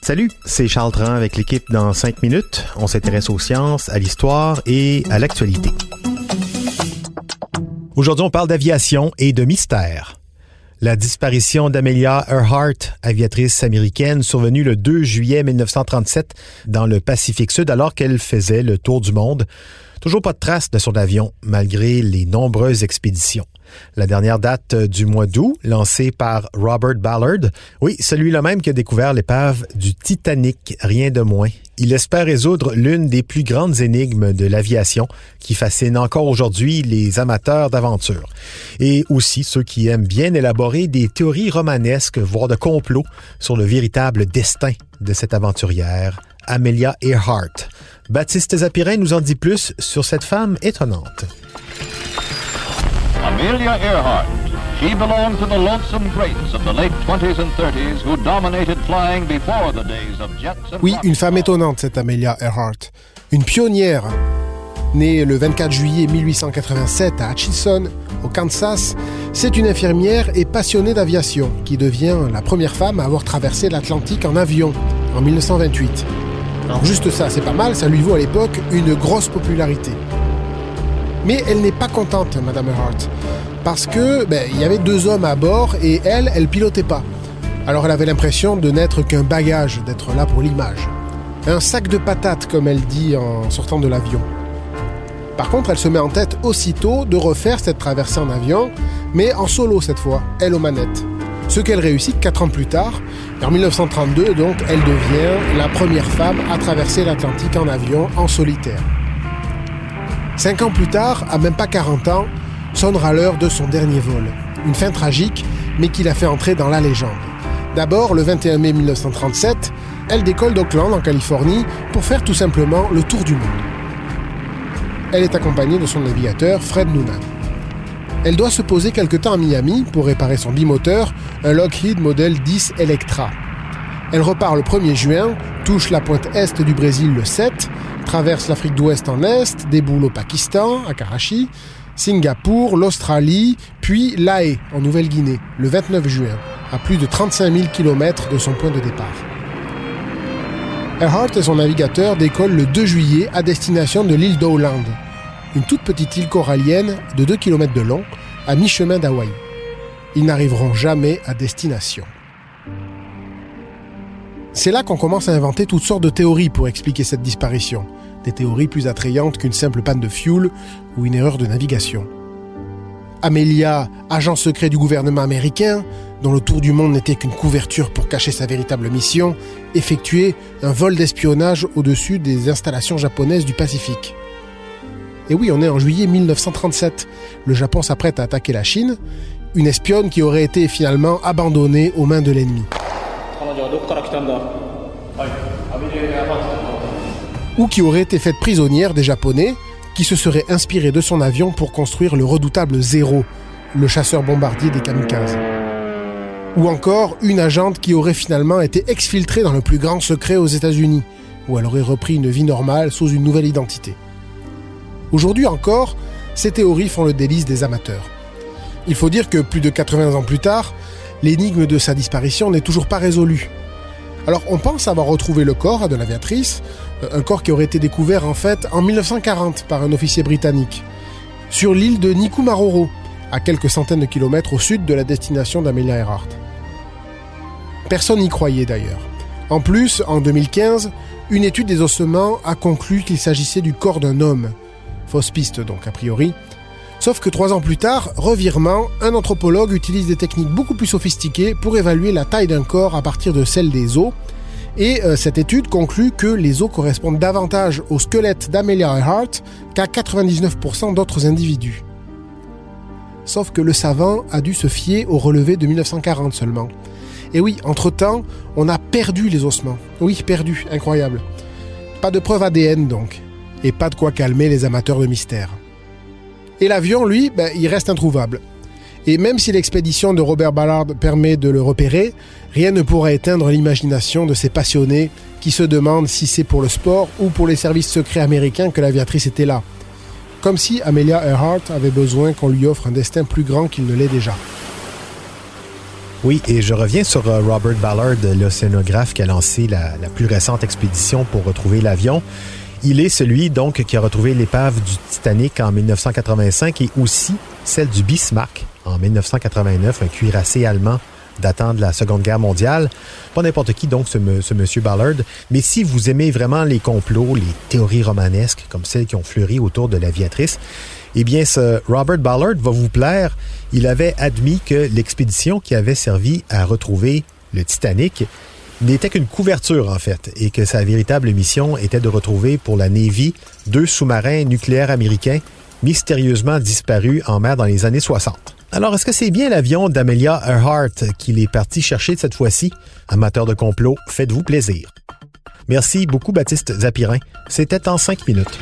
Salut, c'est Charles Tran avec l'équipe dans 5 minutes. On s'intéresse aux sciences, à l'histoire et à l'actualité. Aujourd'hui, on parle d'aviation et de mystère. La disparition d'Amelia Earhart, aviatrice américaine, survenue le 2 juillet 1937 dans le Pacifique Sud alors qu'elle faisait le tour du monde. Toujours pas de traces de son avion, malgré les nombreuses expéditions. La dernière date du mois d'août, lancée par Robert Ballard. Oui, celui-là même qui a découvert l'épave du Titanic, rien de moins. Il espère résoudre l'une des plus grandes énigmes de l'aviation qui fascine encore aujourd'hui les amateurs d'aventure. Et aussi ceux qui aiment bien élaborer des théories romanesques, voire de complots, sur le véritable destin de cette aventurière, Amelia Earhart. Baptiste Zapirin nous en dit plus sur cette femme étonnante. Amelia Earhart. She belonged to the lonesome greats of the late 20s and 30s who dominated flying before the days of jets and Oui, une femme étonnante, cette Amelia Earhart. Une pionnière. Née le 24 juillet 1887 à Atchison, au Kansas, c'est une infirmière et passionnée d'aviation qui devient la première femme à avoir traversé l'Atlantique en avion en 1928. Alors juste ça, c'est pas mal, ça lui vaut à l'époque une grosse popularité. Mais elle n'est pas contente, Madame Earhart, parce que ben, y avait deux hommes à bord et elle, elle pilotait pas. Alors elle avait l'impression de n'être qu'un bagage, d'être là pour l'image. Un sac de patates, comme elle dit en sortant de l'avion. Par contre, elle se met en tête aussitôt de refaire cette traversée en avion, mais en solo cette fois, elle aux manettes. Ce qu'elle réussit quatre ans plus tard, en 1932 donc, elle devient la première femme à traverser l'Atlantique en avion en solitaire. Cinq ans plus tard, à même pas 40 ans, sonnera l'heure de son dernier vol. Une fin tragique, mais qui l'a fait entrer dans la légende. D'abord, le 21 mai 1937, elle décolle d'Oakland, en Californie, pour faire tout simplement le tour du monde. Elle est accompagnée de son navigateur, Fred Noonan. Elle doit se poser quelque temps à Miami pour réparer son bimoteur, un Lockheed Model 10 Electra. Elle repart le 1er juin, touche la pointe est du Brésil le 7, traverse l'Afrique d'Ouest en est, déboule au Pakistan, à Karachi, Singapour, l'Australie, puis La en Nouvelle-Guinée, le 29 juin, à plus de 35 000 km de son point de départ. Earhart et son navigateur décollent le 2 juillet à destination de l'île d'Owland, une toute petite île corallienne de 2 km de long, à mi-chemin d'Hawaï. Ils n'arriveront jamais à destination. C'est là qu'on commence à inventer toutes sortes de théories pour expliquer cette disparition. Des théories plus attrayantes qu'une simple panne de fuel ou une erreur de navigation. Amelia, agent secret du gouvernement américain, dont le tour du monde n'était qu'une couverture pour cacher sa véritable mission, effectuait un vol d'espionnage au-dessus des installations japonaises du Pacifique. Et oui, on est en juillet 1937. Le Japon s'apprête à attaquer la Chine, une espionne qui aurait été finalement abandonnée aux mains de l'ennemi. Ou qui aurait été faite prisonnière des Japonais, qui se seraient inspirés de son avion pour construire le redoutable Zéro, le chasseur bombardier des kamikazes. Ou encore une agente qui aurait finalement été exfiltrée dans le plus grand secret aux États-Unis, où elle aurait repris une vie normale sous une nouvelle identité. Aujourd'hui encore, ces théories font le délice des amateurs. Il faut dire que plus de 80 ans plus tard, l'énigme de sa disparition n'est toujours pas résolue. Alors on pense avoir retrouvé le corps de l'aviatrice, un corps qui aurait été découvert en fait en 1940 par un officier britannique, sur l'île de Nikumaroro, à quelques centaines de kilomètres au sud de la destination d'Amelia Earhart. Personne n'y croyait d'ailleurs. En plus, en 2015, une étude des ossements a conclu qu'il s'agissait du corps d'un homme. Fausse piste donc a priori. Sauf que trois ans plus tard, revirement, un anthropologue utilise des techniques beaucoup plus sophistiquées pour évaluer la taille d'un corps à partir de celle des os. Et euh, cette étude conclut que les os correspondent davantage au squelette d'Amelia Earhart qu'à 99% d'autres individus. Sauf que le savant a dû se fier au relevé de 1940 seulement. Et oui, entre-temps, on a perdu les ossements. Oui, perdu, incroyable. Pas de preuve ADN donc. Et pas de quoi calmer les amateurs de mystère. Et l'avion, lui, ben, il reste introuvable. Et même si l'expédition de Robert Ballard permet de le repérer, rien ne pourra éteindre l'imagination de ces passionnés qui se demandent si c'est pour le sport ou pour les services secrets américains que l'aviatrice était là. Comme si Amelia Earhart avait besoin qu'on lui offre un destin plus grand qu'il ne l'est déjà. Oui, et je reviens sur euh, Robert Ballard, l'océanographe qui a lancé la, la plus récente expédition pour retrouver l'avion. Il est celui donc qui a retrouvé l'épave du Titanic en 1985 et aussi celle du Bismarck en 1989, un cuirassé allemand datant de la Seconde Guerre mondiale. Pas n'importe qui donc ce, ce, monsieur Ballard, mais si vous aimez vraiment les complots, les théories romanesques comme celles qui ont fleuri autour de l'aviatrice, eh bien ce Robert Ballard va vous plaire. Il avait admis que l'expédition qui avait servi à retrouver le Titanic n'était qu'une couverture en fait et que sa véritable mission était de retrouver pour la Navy deux sous-marins nucléaires américains mystérieusement disparus en mer dans les années 60. Alors, est-ce que c'est bien l'avion d'Amelia Earhart qu'il est parti chercher cette fois-ci? Amateur de complot, faites-vous plaisir. Merci beaucoup, Baptiste Zapirin. C'était en cinq minutes.